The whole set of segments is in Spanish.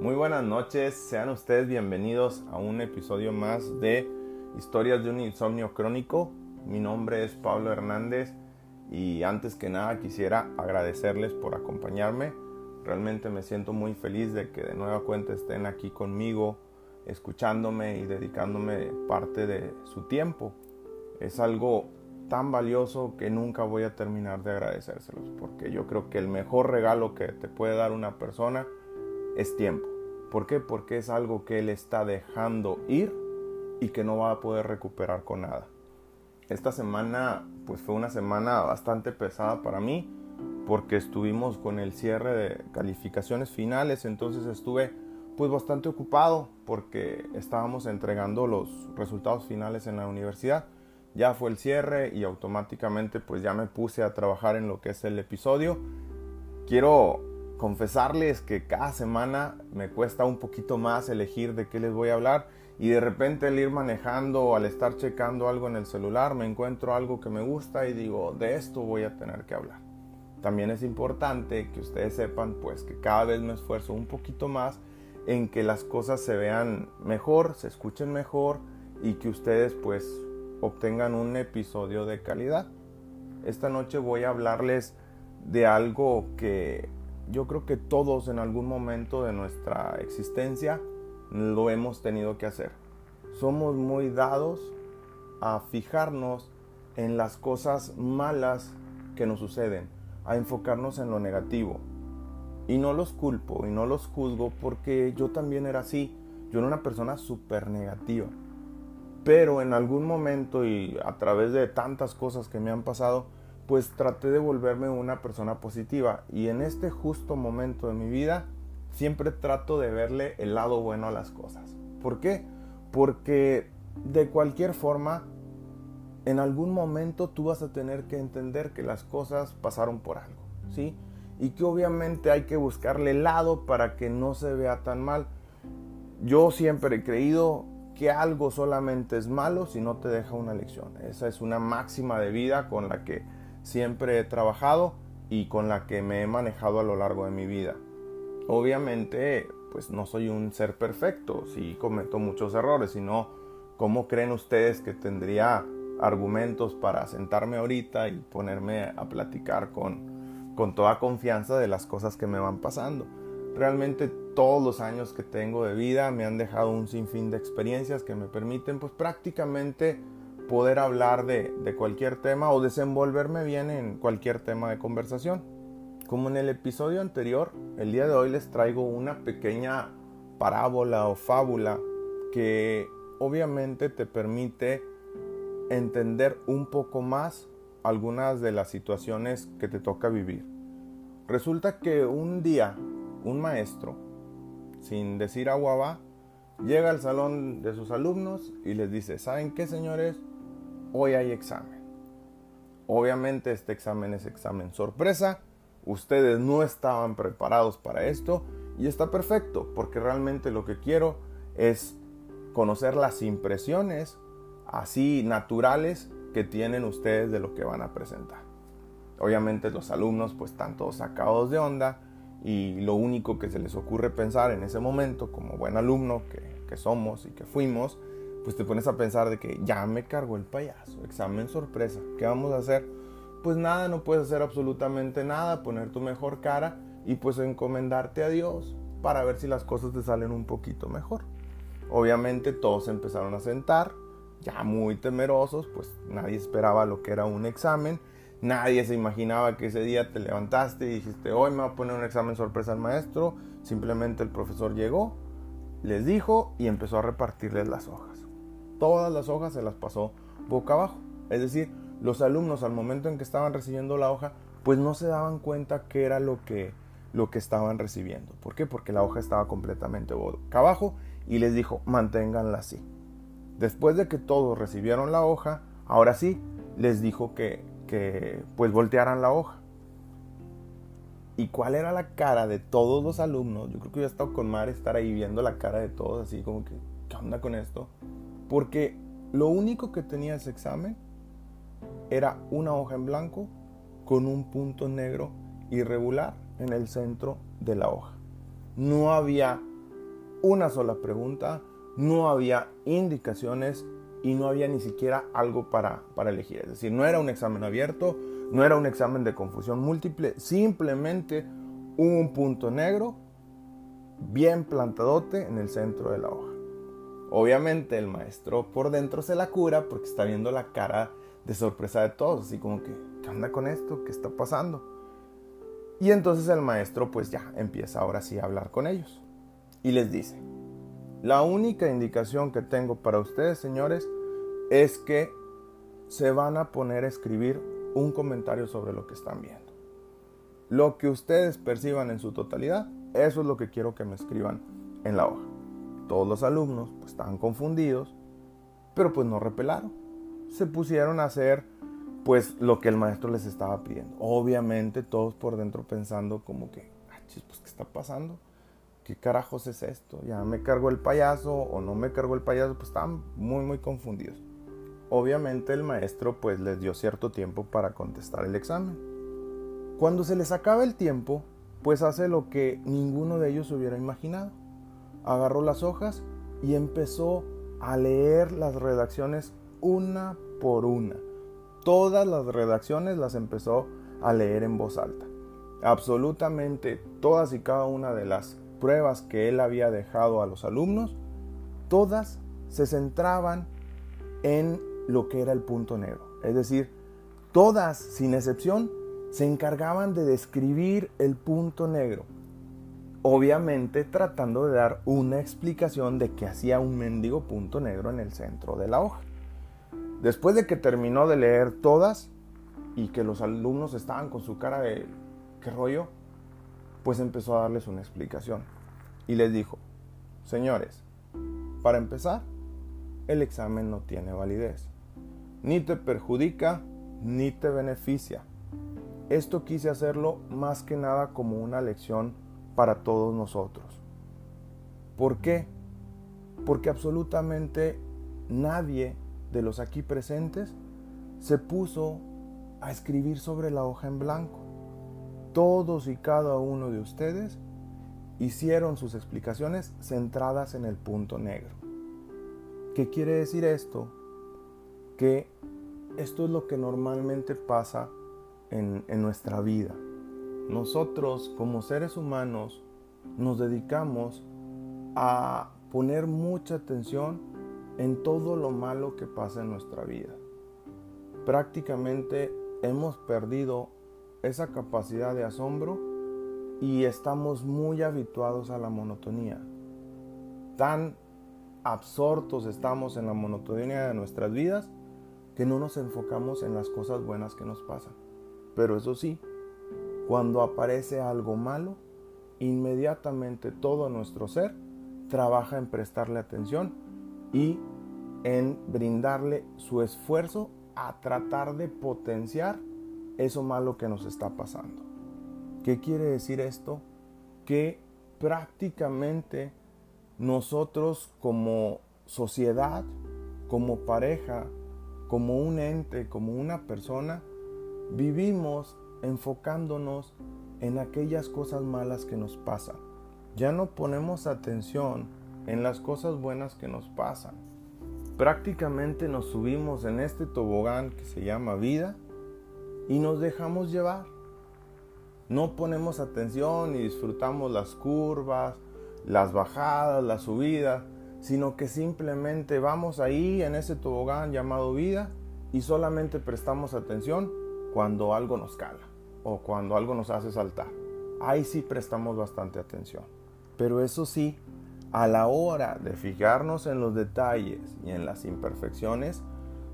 Muy buenas noches, sean ustedes bienvenidos a un episodio más de Historias de un insomnio crónico. Mi nombre es Pablo Hernández y antes que nada quisiera agradecerles por acompañarme. Realmente me siento muy feliz de que de nueva cuenta estén aquí conmigo, escuchándome y dedicándome parte de su tiempo. Es algo tan valioso que nunca voy a terminar de agradecérselos, porque yo creo que el mejor regalo que te puede dar una persona es tiempo. ¿Por qué? Porque es algo que él está dejando ir y que no va a poder recuperar con nada. Esta semana pues fue una semana bastante pesada para mí porque estuvimos con el cierre de calificaciones finales, entonces estuve pues bastante ocupado porque estábamos entregando los resultados finales en la universidad. Ya fue el cierre y automáticamente pues ya me puse a trabajar en lo que es el episodio. Quiero confesarles que cada semana me cuesta un poquito más elegir de qué les voy a hablar y de repente al ir manejando o al estar checando algo en el celular me encuentro algo que me gusta y digo, de esto voy a tener que hablar. También es importante que ustedes sepan pues que cada vez me esfuerzo un poquito más en que las cosas se vean mejor, se escuchen mejor y que ustedes pues obtengan un episodio de calidad. Esta noche voy a hablarles de algo que yo creo que todos en algún momento de nuestra existencia lo hemos tenido que hacer. Somos muy dados a fijarnos en las cosas malas que nos suceden, a enfocarnos en lo negativo. Y no los culpo y no los juzgo porque yo también era así. Yo era una persona súper negativa. Pero en algún momento y a través de tantas cosas que me han pasado, pues traté de volverme una persona positiva y en este justo momento de mi vida siempre trato de verle el lado bueno a las cosas. ¿Por qué? Porque de cualquier forma, en algún momento tú vas a tener que entender que las cosas pasaron por algo, ¿sí? Y que obviamente hay que buscarle el lado para que no se vea tan mal. Yo siempre he creído que algo solamente es malo si no te deja una lección. Esa es una máxima de vida con la que siempre he trabajado y con la que me he manejado a lo largo de mi vida. Obviamente, pues no soy un ser perfecto, sí cometo muchos errores, sino ¿cómo creen ustedes que tendría argumentos para sentarme ahorita y ponerme a platicar con, con toda confianza de las cosas que me van pasando? Realmente todos los años que tengo de vida me han dejado un sinfín de experiencias que me permiten pues prácticamente poder hablar de, cualquier tema o desenvolverme bien en cualquier tema de conversación. Como en el episodio anterior, el día de hoy les traigo una pequeña parábola o fábula que obviamente te permite entender un poco más algunas de las situaciones que te toca vivir. Resulta que un día un maestro, sin decir agua va, llega al salón de sus alumnos y les dice, ¿saben qué señores? Hoy hay examen. Obviamente este examen es examen sorpresa, ustedes no estaban preparados para esto y está perfecto porque realmente lo que quiero es conocer las impresiones así naturales que tienen ustedes de lo que van a presentar. Obviamente los alumnos pues están todos sacados de onda y lo único que se les ocurre pensar en ese momento como buen alumno que, que somos y que fuimos pues te pones a pensar de que ya me cargó el payaso, examen sorpresa, ¿qué vamos a hacer? Pues nada, no puedes hacer absolutamente nada, poner tu mejor cara y pues encomendarte a Dios para ver si las cosas te salen un poquito mejor. Obviamente todos empezaron a sentar, ya muy temerosos, pues nadie esperaba lo que era un examen, nadie se imaginaba que ese día te levantaste y dijiste, hoy me va a poner un examen sorpresa al maestro, simplemente el profesor llegó, les dijo y empezó a repartirles las hojas todas las hojas se las pasó boca abajo. Es decir, los alumnos al momento en que estaban recibiendo la hoja, pues no se daban cuenta qué era lo que, lo que estaban recibiendo. ¿Por qué? Porque la hoja estaba completamente boca abajo y les dijo, manténganla así. Después de que todos recibieron la hoja, ahora sí, les dijo que, que pues voltearan la hoja. ¿Y cuál era la cara de todos los alumnos? Yo creo que he estado con Mar estar ahí viendo la cara de todos, así como que, ¿qué onda con esto? Porque lo único que tenía ese examen era una hoja en blanco con un punto negro irregular en el centro de la hoja. No había una sola pregunta, no había indicaciones y no había ni siquiera algo para, para elegir. Es decir, no era un examen abierto, no era un examen de confusión múltiple, simplemente un punto negro bien plantadote en el centro de la hoja. Obviamente el maestro por dentro se la cura porque está viendo la cara de sorpresa de todos, así como que, ¿qué onda con esto? ¿Qué está pasando? Y entonces el maestro pues ya empieza ahora sí a hablar con ellos y les dice, la única indicación que tengo para ustedes señores es que se van a poner a escribir un comentario sobre lo que están viendo. Lo que ustedes perciban en su totalidad, eso es lo que quiero que me escriban en la hoja. Todos los alumnos pues, estaban confundidos, pero pues no repelaron. Se pusieron a hacer pues lo que el maestro les estaba pidiendo. Obviamente todos por dentro pensando como que, ah, pues ¿qué está pasando? ¿Qué carajos es esto? ¿Ya me cargó el payaso o no me cargó el payaso? Pues estaban muy muy confundidos. Obviamente el maestro pues les dio cierto tiempo para contestar el examen. Cuando se les acaba el tiempo, pues hace lo que ninguno de ellos hubiera imaginado. Agarró las hojas y empezó a leer las redacciones una por una. Todas las redacciones las empezó a leer en voz alta. Absolutamente todas y cada una de las pruebas que él había dejado a los alumnos, todas se centraban en lo que era el punto negro. Es decir, todas, sin excepción, se encargaban de describir el punto negro, obviamente tratando de dar una explicación de que hacía un mendigo punto negro en el centro de la hoja. Después de que terminó de leer todas y que los alumnos estaban con su cara de ¿qué rollo? Pues empezó a darles una explicación y les dijo, señores, para empezar, el examen no tiene validez, ni te perjudica ni te beneficia esto quise hacerlo más que nada como una lección para todos nosotros. ¿Por qué? Porque absolutamente nadie de los aquí presentes se puso a escribir sobre la hoja en blanco. Todos y cada uno de ustedes hicieron sus explicaciones centradas en el punto negro. ¿Qué quiere decir esto? Que esto es lo que normalmente pasa en, nuestra vida. Nosotros como seres humanos nos dedicamos a poner mucha atención en todo lo malo que pasa en nuestra vida. Prácticamente hemos perdido esa capacidad de asombro y estamos muy habituados a la monotonía. Tan absortos estamos en la monotonía de nuestras vidas que no nos enfocamos en las cosas buenas que nos pasan. Pero eso sí, cuando aparece algo malo, inmediatamente todo nuestro ser trabaja en prestarle atención y en brindarle su esfuerzo a tratar de potenciar eso malo que nos está pasando. ¿Qué quiere decir esto? Que prácticamente nosotros como sociedad, como pareja, como un ente, como una persona, vivimos enfocándonos en aquellas cosas malas que nos pasan. Ya no ponemos atención en las cosas buenas que nos pasan. Prácticamente nos subimos en este tobogán que se llama vida y nos dejamos llevar. No ponemos atención y disfrutamos las curvas, las bajadas, las subidas, sino que simplemente vamos ahí en ese tobogán llamado vida y solamente prestamos atención cuando algo nos cala o cuando algo nos hace saltar. Ahí sí prestamos bastante atención. Pero eso sí, a la hora de fijarnos en los detalles y en las imperfecciones,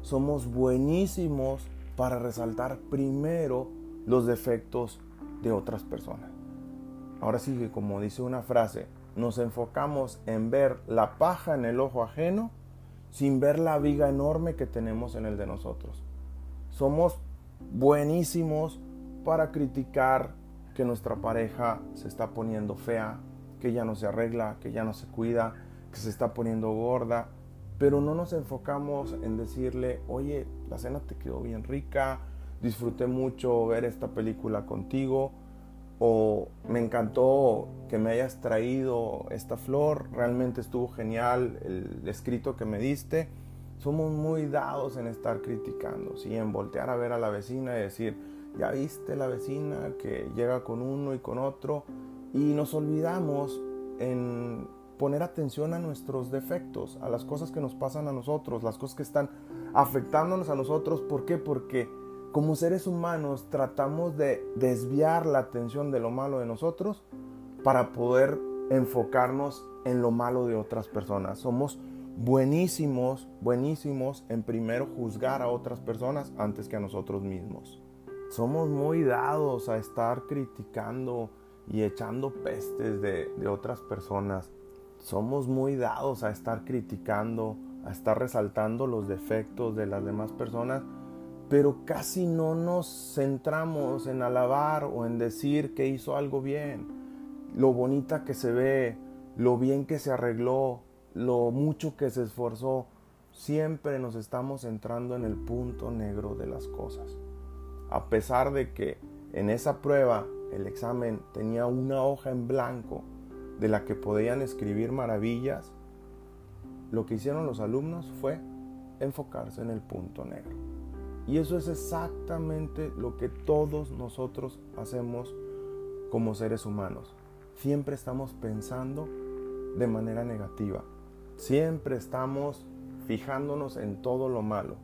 somos buenísimos para resaltar primero los defectos de otras personas. Ahora sí que como dice una frase, nos enfocamos en ver la paja en el ojo ajeno sin ver la viga enorme que tenemos en el de nosotros. Somos buenísimos para criticar que nuestra pareja se está poniendo fea, que ya no se arregla, que ya no se cuida, que se está poniendo gorda, pero no nos enfocamos en decirle, oye, la cena te quedó bien rica, disfruté mucho ver esta película contigo. o me encantó que me hayas traído esta flor, realmente estuvo genial el escrito que me diste. Somos muy dados en estar criticando, ¿sí? en voltear a ver a la vecina y decir, ya viste la vecina que llega con uno y con otro, y nos olvidamos en poner atención a nuestros defectos, a las cosas que nos pasan a nosotros, las cosas que están afectándonos a nosotros. ¿Por qué? Porque como seres humanos tratamos de desviar la atención de lo malo de nosotros para poder enfocarnos en lo malo de otras personas. Somos buenísimos, buenísimos en primero juzgar a otras personas antes que a nosotros mismos. Somos muy dados a estar criticando y echando pestes de, otras personas. Somos muy dados a estar criticando, a estar resaltando los defectos de las demás personas pero casi no nos centramos en alabar o en decir que hizo algo bien, lo bonita que se ve, lo bien que se arregló, lo mucho que se esforzó. Siempre nos estamos centrando en el punto negro de las cosas. A pesar de que en esa prueba el examen tenía una hoja en blanco de la que podían escribir maravillas, lo que hicieron los alumnos fue enfocarse en el punto negro. Y eso es exactamente lo que todos nosotros hacemos como seres humanos. Siempre estamos pensando de manera negativa. Siempre estamos fijándonos en todo lo malo.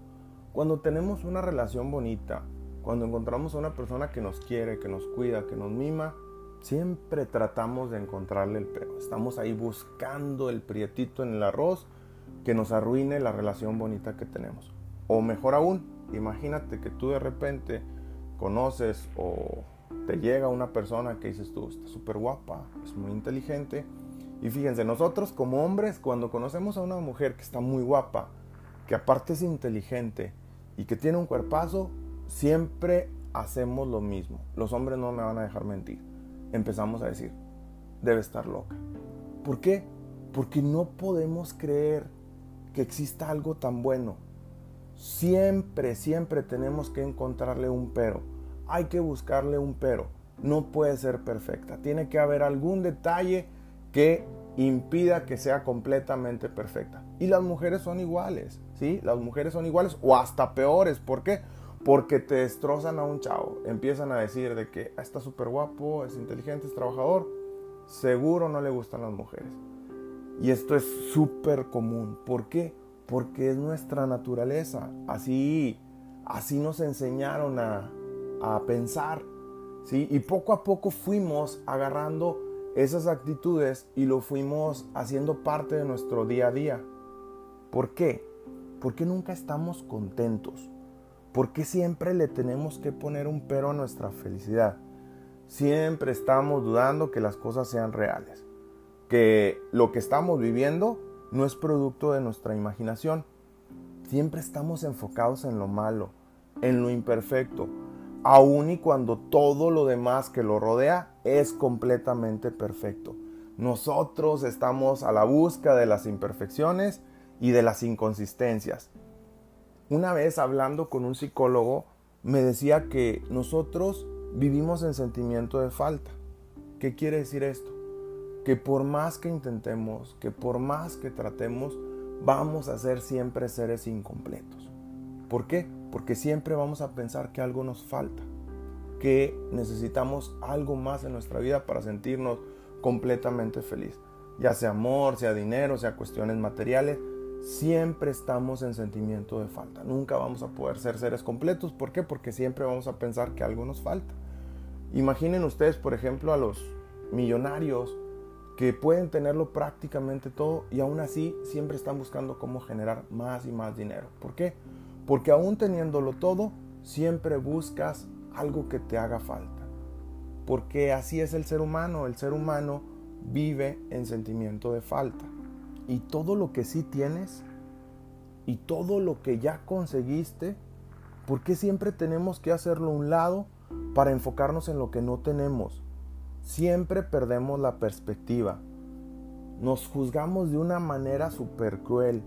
Cuando tenemos una relación bonita, cuando encontramos a una persona que nos quiere, que nos cuida, que nos mima, siempre tratamos de encontrarle el pero. Estamos ahí buscando el prietito en el arroz que nos arruine la relación bonita que tenemos. O mejor aún, Imagínate que tú de repente conoces o te llega una persona que dices tú, está súper guapa, es muy inteligente. Y fíjense, nosotros como hombres, cuando conocemos a una mujer que está muy guapa, que aparte es inteligente y que tiene un cuerpazo, siempre hacemos lo mismo. Los hombres no me van a dejar mentir. Empezamos a decir, debe estar loca. ¿Por qué? Porque no podemos creer que exista algo tan bueno, Siempre, siempre tenemos que encontrarle un pero. Hay que buscarle un pero. No puede ser perfecta. Tiene que haber algún detalle que impida que sea completamente perfecta. Y las mujeres son iguales, ¿sí? Las mujeres son iguales o hasta peores. ¿Por qué? Porque te destrozan a un chavo. Empiezan a decir de que ah, está súper guapo, es inteligente, es trabajador. Seguro no le gustan las mujeres. Y esto es súper común. ¿Por qué? porque es nuestra naturaleza. Así, así nos enseñaron a, a pensar. ¿sí? Y poco a poco fuimos agarrando esas actitudes y lo fuimos haciendo parte de nuestro día a día. ¿Por qué? Porque nunca estamos contentos. Porque siempre le tenemos que poner un pero a nuestra felicidad. Siempre estamos dudando que las cosas sean reales. Que lo que estamos viviendo no es producto de nuestra imaginación. Siempre estamos enfocados en lo malo, en lo imperfecto, aun y cuando todo lo demás que lo rodea es completamente perfecto. Nosotros estamos a la busca de las imperfecciones y de las inconsistencias. Una vez hablando con un psicólogo, me decía que nosotros vivimos en sentimiento de falta. ¿Qué quiere decir esto? que por más que intentemos, que por más que tratemos, vamos a ser siempre seres incompletos. ¿Por qué? Porque siempre vamos a pensar que algo nos falta, que necesitamos algo más en nuestra vida para sentirnos completamente feliz. Ya sea amor, sea dinero, sea cuestiones materiales, siempre estamos en sentimiento de falta. Nunca vamos a poder ser seres completos. ¿Por qué? Porque siempre vamos a pensar que algo nos falta. Imaginen ustedes, por ejemplo, a los millonarios que pueden tenerlo prácticamente todo y aún así siempre están buscando cómo generar más y más dinero. ¿Por qué? Porque aún teniéndolo todo, siempre buscas algo que te haga falta. Porque así es el ser humano. El ser humano vive en sentimiento de falta. Y todo lo que sí tienes y todo lo que ya conseguiste, ¿por qué siempre tenemos que hacerlo a un lado para enfocarnos en lo que no tenemos? siempre perdemos la perspectiva. Nos juzgamos de una manera súper cruel.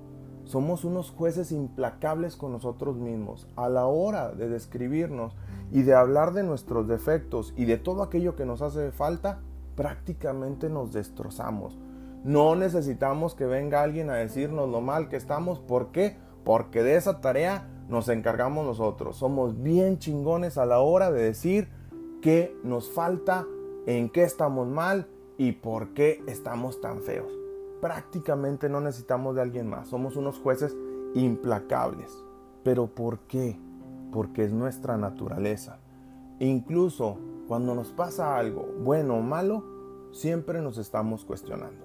somos unos jueces implacables con nosotros mismos. A la hora de describirnos y de hablar de nuestros defectos y de todo aquello que nos hace falta, prácticamente nos destrozamos. No necesitamos que venga alguien a decirnos lo mal que estamos. ¿Por qué? Porque de esa tarea nos encargamos nosotros. Somos bien chingones a la hora de decir qué nos falta, en qué estamos mal y por qué estamos tan feos. Prácticamente no necesitamos de alguien más. Somos unos jueces implacables. ¿Pero por qué? Porque es nuestra naturaleza. Incluso cuando nos pasa algo, bueno o malo, siempre nos estamos cuestionando.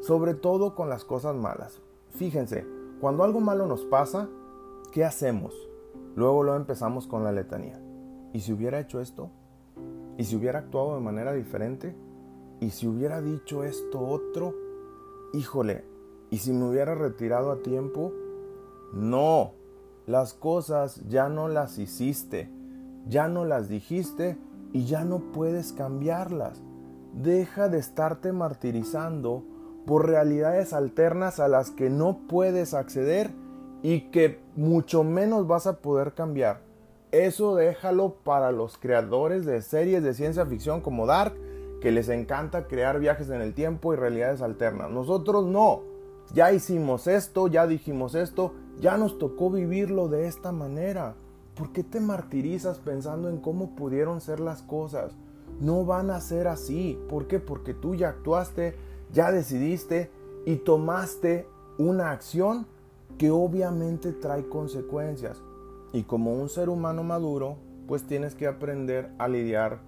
Sobre todo con las cosas malas. Fíjense, cuando algo malo nos pasa, ¿qué hacemos? Luego lo empezamos con la letanía. ¿Y si hubiera hecho esto? ¿Y si hubiera actuado de manera diferente? ¿Y si hubiera dicho esto otro? Híjole, ¿y si me hubiera retirado a tiempo? No, las cosas ya no las hiciste, ya no las dijiste y ya no puedes cambiarlas. Deja de estarte martirizando por realidades alternas a las que no puedes acceder y que mucho menos vas a poder cambiar. Eso déjalo para los creadores de series de ciencia ficción como Dark, que les encanta crear viajes en el tiempo y realidades alternas. Nosotros no. Ya hicimos esto, ya dijimos esto, ya nos tocó vivirlo de esta manera. ¿Por qué te martirizas pensando en cómo pudieron ser las cosas? No van a ser así. ¿Por qué? Porque tú ya actuaste, ya decidiste y tomaste una acción que obviamente trae consecuencias. Y como un ser humano maduro, pues tienes que aprender a lidiar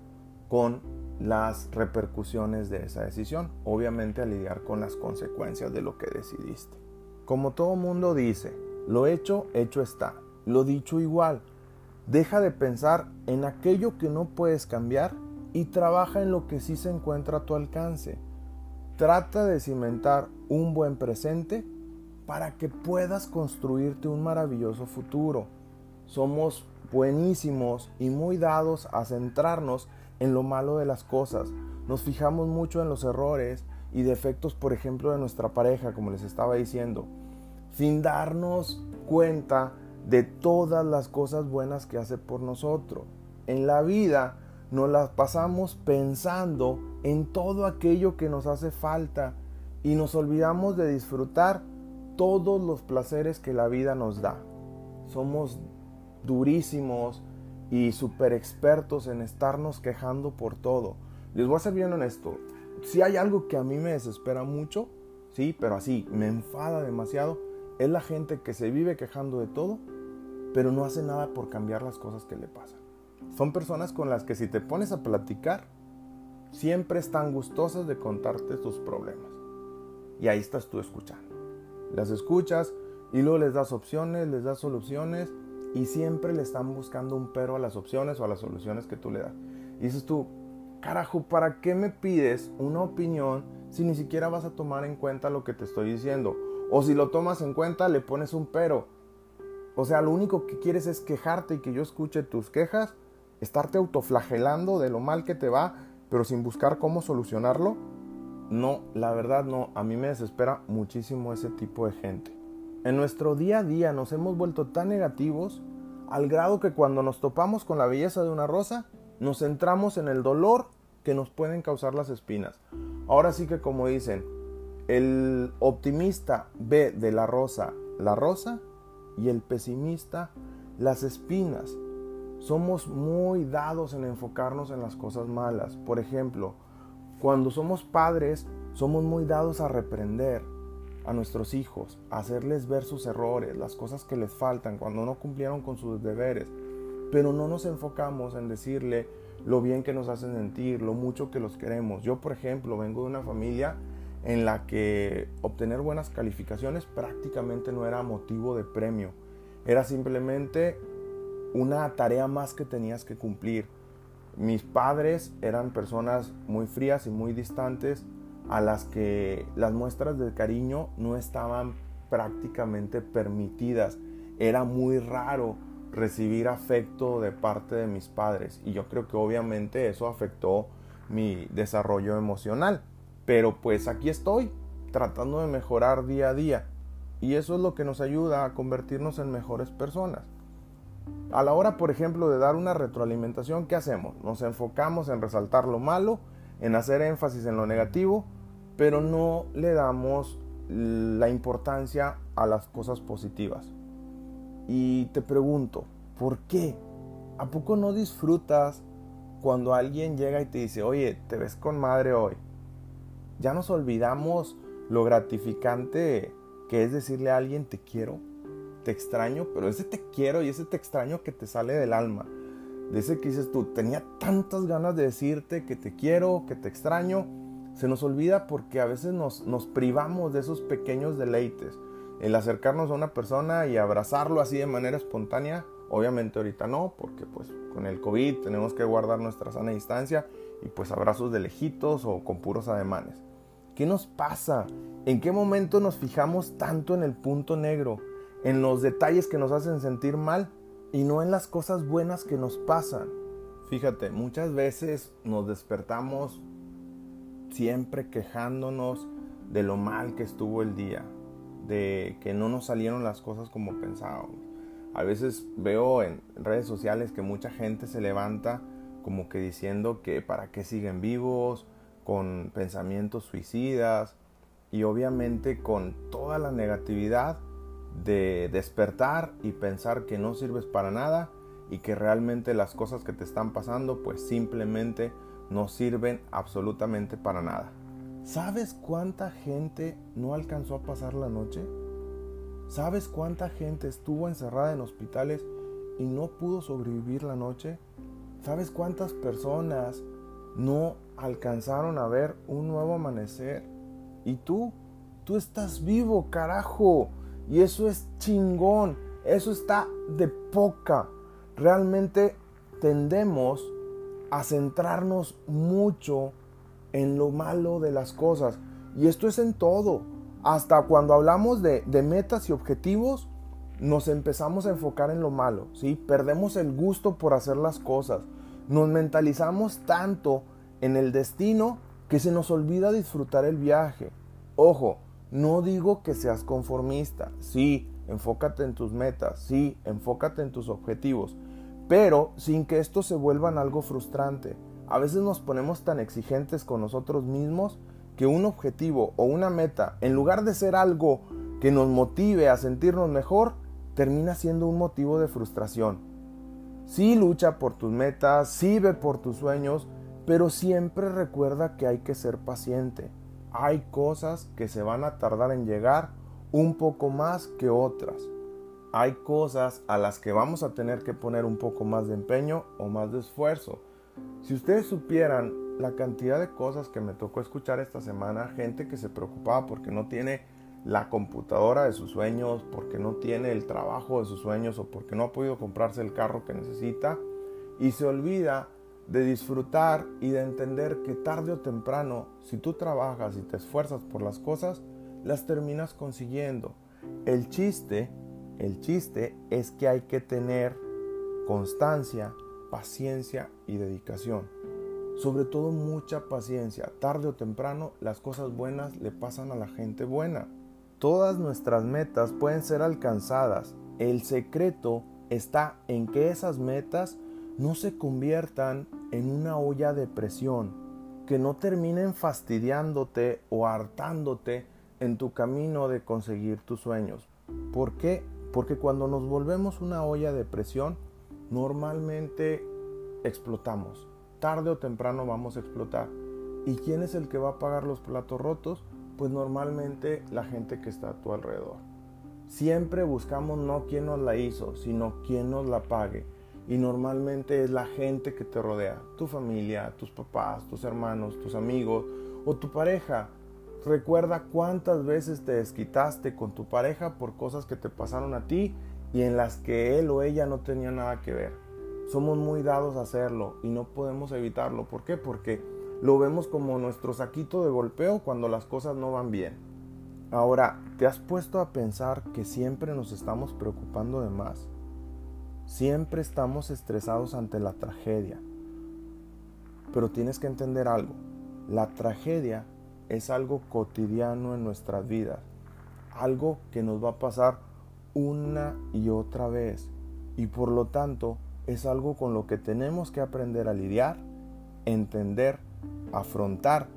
con las repercusiones de esa decisión. Obviamente a lidiar con las consecuencias de lo que decidiste. Como todo mundo dice, lo hecho, hecho está. Lo dicho igual. Deja de pensar en aquello que no puedes cambiar y trabaja en lo que sí se encuentra a tu alcance. Trata de cimentar un buen presente para que puedas construirte un maravilloso futuro. Somos buenísimos y muy dados a centrarnos en lo malo de las cosas. Nos fijamos mucho en los errores y defectos, por ejemplo, de nuestra pareja, como les estaba diciendo, sin darnos cuenta de todas las cosas buenas que hace por nosotros. En la vida nos las pasamos pensando en todo aquello que nos hace falta y nos olvidamos de disfrutar todos los placeres que la vida nos da. Somos durísimos y super expertos en estarnos quejando por todo. Les voy a ser bien honesto. Si hay algo que a mí me desespera mucho, sí, pero así, me enfada demasiado, es la gente que se vive quejando de todo, pero no hace nada por cambiar las cosas que le pasan. Son personas con las que si te pones a platicar, siempre están gustosas de contarte tus problemas. Y ahí estás tú escuchando. Las escuchas y luego les das opciones, les das soluciones y siempre le están buscando un pero a las opciones o a las soluciones que tú le das. Y dices tú, carajo, ¿para qué me pides una opinión si ni siquiera vas a tomar en cuenta lo que te estoy diciendo? O si lo tomas en cuenta, le pones un pero. O sea, lo único que quieres es quejarte y que yo escuche tus quejas, estarte autoflagelando de lo mal que te va, pero sin buscar cómo solucionarlo. No, la verdad no, a mí me desespera muchísimo ese tipo de gente. En nuestro día a día nos hemos vuelto tan negativos al grado que cuando nos topamos con la belleza de una rosa, nos centramos en el dolor que nos pueden causar las espinas. Ahora sí que como dicen, el optimista ve de la rosa la rosa y el pesimista las espinas. Somos muy dados en enfocarnos en las cosas malas. Por ejemplo, cuando somos padres, somos muy dados a reprender, a nuestros hijos, hacerles ver sus errores, las cosas que les faltan cuando no cumplieron con sus deberes, pero no nos enfocamos en decirle lo bien que nos hacen sentir, lo mucho que los queremos. Yo, por ejemplo, vengo de una familia en la que obtener buenas calificaciones prácticamente no era motivo de premio, era simplemente una tarea más que tenías que cumplir. Mis padres eran personas muy frías y muy distantes, a las que las muestras de cariño no estaban prácticamente permitidas. Era muy raro recibir afecto de parte de mis padres y yo creo que obviamente eso afectó mi desarrollo emocional. Pero pues aquí estoy, tratando de mejorar día a día. y eso es lo que nos ayuda a convertirnos en mejores personas. A la hora, por ejemplo, de dar una retroalimentación, ¿qué hacemos? Nos enfocamos en resaltar lo malo, en hacer énfasis en lo negativo, pero no le damos la importancia a las cosas positivas. Y te pregunto, ¿por qué? ¿A poco no disfrutas cuando alguien llega y te dice, oye, te ves con madre hoy? Ya nos olvidamos lo gratificante que es decirle a alguien te quiero, te extraño, pero ese te quiero y ese te extraño que te sale del alma. De ese que dices tú, tenía tantas ganas de decirte que te quiero, que te extraño. Se nos olvida porque a veces nos, nos privamos de esos pequeños deleites. El acercarnos a una persona y abrazarlo así de manera espontánea, obviamente ahorita no, porque pues con el COVID tenemos que guardar nuestra sana distancia y pues abrazos de lejitos o con puros ademanes. ¿Qué nos pasa? ¿En qué momento nos fijamos tanto en el punto negro? En los detalles que nos hacen sentir mal y no en las cosas buenas que nos pasan. Fíjate, muchas veces nos despertamos siempre quejándonos de lo mal que estuvo el día, de que no nos salieron las cosas como pensábamos. A veces veo en redes sociales que mucha gente se levanta como que diciendo que para qué siguen vivos, con pensamientos suicidas y obviamente con toda la negatividad de despertar y pensar que no sirves para nada y que realmente las cosas que te están pasando pues simplemente no sirven absolutamente para nada. ¿Sabes cuánta gente no alcanzó a pasar la noche? ¿Sabes cuánta gente estuvo encerrada en hospitales y no pudo sobrevivir la noche? ¿Sabes cuántas personas no alcanzaron a ver un nuevo amanecer. Y tú, tú estás vivo, carajo. Y eso es chingón. Eso está de poca. Realmente tendemos a centrarnos mucho en lo malo de las cosas. Y esto es en todo. Hasta cuando hablamos de, metas y objetivos, nos empezamos a enfocar en lo malo. ¿sí? Perdemos el gusto por hacer las cosas. Nos mentalizamos tanto en el destino que se nos olvida disfrutar el viaje. Ojo, no digo que seas conformista, sí, enfócate en tus metas, sí, enfócate en tus objetivos, pero sin que esto se vuelvan algo frustrante. A veces nos ponemos tan exigentes con nosotros mismos que un objetivo o una meta, en lugar de ser algo que nos motive a sentirnos mejor, termina siendo un motivo de frustración. Sí lucha por tus metas, sí ve por tus sueños, pero siempre recuerda que hay que ser paciente. Hay cosas que se van a tardar en llegar un poco más que otras. Hay cosas a las que vamos a tener que poner un poco más de empeño o más de esfuerzo. Si ustedes supieran la cantidad de cosas que me tocó escuchar esta semana, gente que se preocupaba porque no tiene la computadora de sus sueños, porque no tiene el trabajo de sus sueños o porque no ha podido comprarse el carro que necesita y se olvida de disfrutar y de entender que tarde o temprano, si tú trabajas y te esfuerzas por las cosas, las terminas consiguiendo. El chiste, el chiste es que hay que tener constancia, paciencia y dedicación. Sobre todo mucha paciencia. Tarde o temprano las cosas buenas le pasan a la gente buena. Todas nuestras metas pueden ser alcanzadas. El secreto está en que esas metas no se conviertan en una olla de presión, que no terminen fastidiándote o hartándote en tu camino de conseguir tus sueños. ¿Por qué? Porque cuando nos volvemos una olla de presión, normalmente explotamos. Tarde o temprano vamos a explotar. ¿Y quién es el que va a pagar los platos rotos? Pues normalmente la gente que está a tu alrededor. Siempre buscamos no quién nos la hizo, sino quién nos la pague y normalmente es la gente que te rodea, tu familia, tus papás, tus hermanos, tus amigos o tu pareja. Recuerda cuántas veces te desquitaste con tu pareja por cosas que te pasaron a ti y en las que él o ella no tenía nada que ver. Somos muy dados a hacerlo y no podemos evitarlo. ¿Por qué? Porque lo vemos como nuestro saquito de golpeo cuando las cosas no van bien. Ahora, ¿te has puesto a pensar que siempre nos estamos preocupando de más? Siempre estamos estresados ante la tragedia. Pero tienes que entender algo. La tragedia es algo cotidiano en nuestras vidas. algo que nos va a pasar una y otra vez. Y por lo tanto es algo con lo que tenemos que aprender a lidiar, entender, afrontar,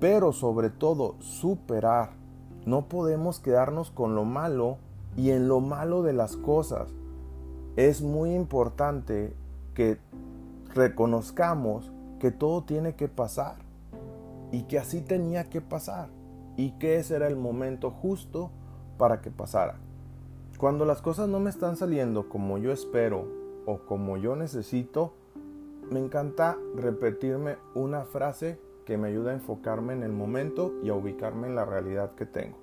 pero sobre todo superar. No podemos quedarnos con lo malo y en lo malo de las cosas. Es muy importante que reconozcamos que todo tiene que pasar y que así tenía que pasar y que ese era el momento justo para que pasara. Cuando las cosas no me están saliendo como yo espero o como yo necesito, me encanta repetirme una frase que me ayuda a enfocarme en el momento y a ubicarme en la realidad que tengo.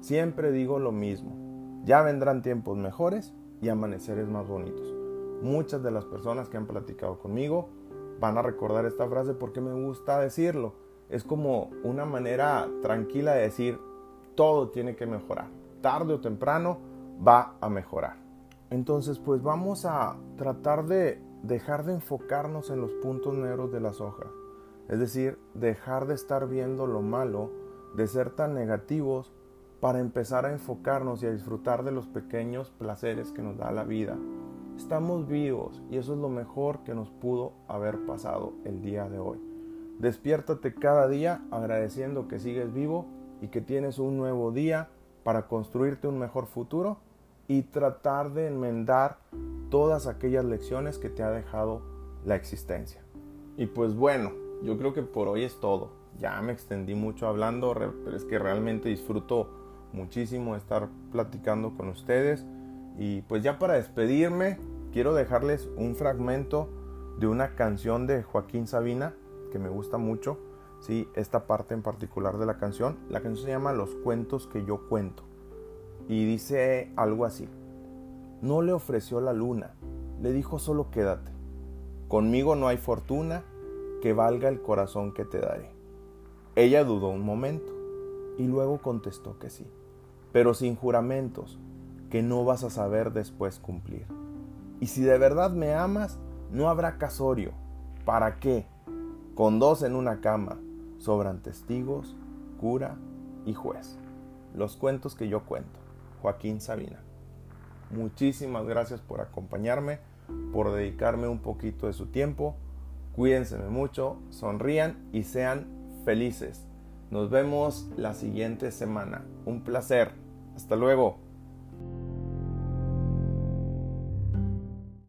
Siempre digo lo mismo, ya vendrán tiempos mejores y amaneceres más bonitos. Muchas de las personas que han platicado conmigo van a recordar esta frase porque me gusta decirlo. Es como una manera tranquila de decir, todo tiene que mejorar. Tarde o temprano va a mejorar. Entonces, pues vamos a tratar de dejar de enfocarnos en los puntos negros de las hojas. Es decir, dejar de estar viendo lo malo, de ser tan negativos, para empezar a enfocarnos y a disfrutar de los pequeños placeres que nos da la vida. Estamos vivos y eso es lo mejor que nos pudo haber pasado el día de hoy. Despiértate cada día agradeciendo que sigues vivo y que tienes un nuevo día para construirte un mejor futuro y tratar de enmendar todas aquellas lecciones que te ha dejado la existencia. Y pues bueno, yo creo que por hoy es todo. Ya me extendí mucho hablando, pero es que realmente disfruto muchísimo estar platicando con ustedes. Y pues ya para despedirme, quiero dejarles un fragmento de una canción de Joaquín Sabina que me gusta mucho. Sí, esta parte en particular de la canción. La canción se llama Los cuentos que yo cuento y dice algo así. No le ofreció la luna, le dijo solo quédate. Conmigo no hay fortuna que valga el corazón que te daré. Ella dudó un momento y luego contestó que sí, pero sin juramentos que no vas a saber después cumplir. Y si de verdad me amas, no habrá casorio. ¿Para qué? Con dos en una cama sobran testigos, cura y juez. Los cuentos que yo cuento. Joaquín Sabina. Muchísimas gracias por acompañarme, por dedicarme un poquito de su tiempo. Cuídense mucho, sonrían y sean felices. Nos vemos la siguiente semana. Un placer. Hasta luego.